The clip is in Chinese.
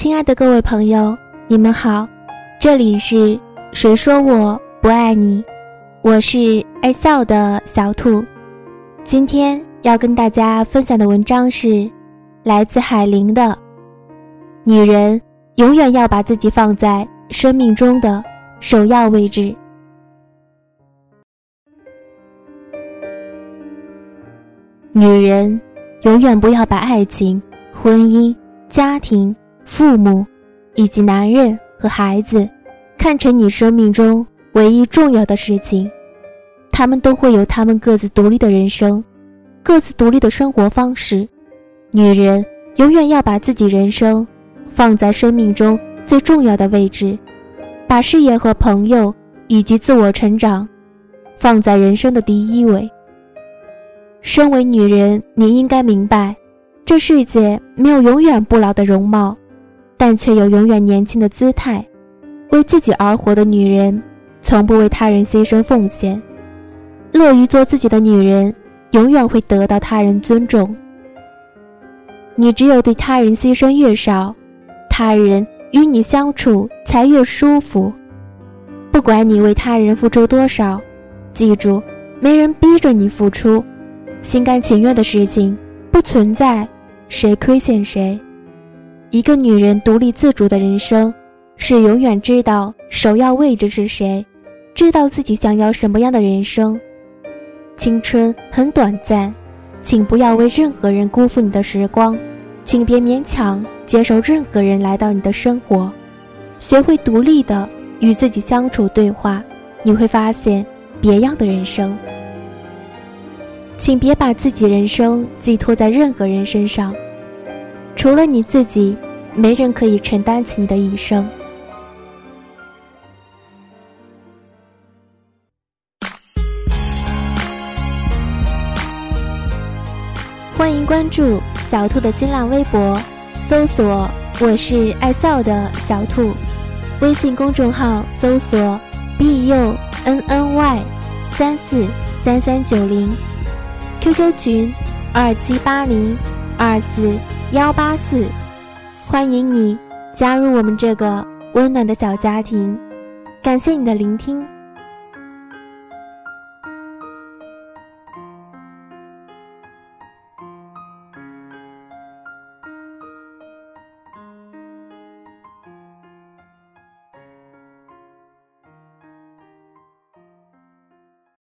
亲爱的各位朋友，你们好，这里是谁说我不爱你？我是爱笑的小兔。今天要跟大家分享的文章是来自海玲的《女人永远要把自己放在生命中的首要位置》。女人永远不要把爱情、婚姻、家庭。父母，以及男人和孩子，看成你生命中唯一重要的事情。他们都会有他们各自独立的人生，各自独立的生活方式。女人永远要把自己人生放在生命中最重要的位置，把事业和朋友以及自我成长放在人生的第一位。身为女人，你应该明白，这世界没有永远不老的容貌。但却有永远年轻的姿态，为自己而活的女人，从不为他人牺牲奉献，乐于做自己的女人，永远会得到他人尊重。你只有对他人牺牲越少，他人与你相处才越舒服。不管你为他人付出多少，记住，没人逼着你付出，心甘情愿的事情不存在，谁亏欠谁。一个女人独立自主的人生，是永远知道首要位置是谁，知道自己想要什么样的人生。青春很短暂，请不要为任何人辜负你的时光，请别勉强接受任何人来到你的生活。学会独立的与自己相处对话，你会发现别样的人生。请别把自己人生寄托在任何人身上。除了你自己，没人可以承担起你的一生。欢迎关注小兔的新浪微博，搜索“我是爱笑的小兔”，微信公众号搜索 “b u n n y 三四三三九零 ”，QQ 群二七八零二四。幺八四，欢迎你加入我们这个温暖的小家庭。感谢你的聆听。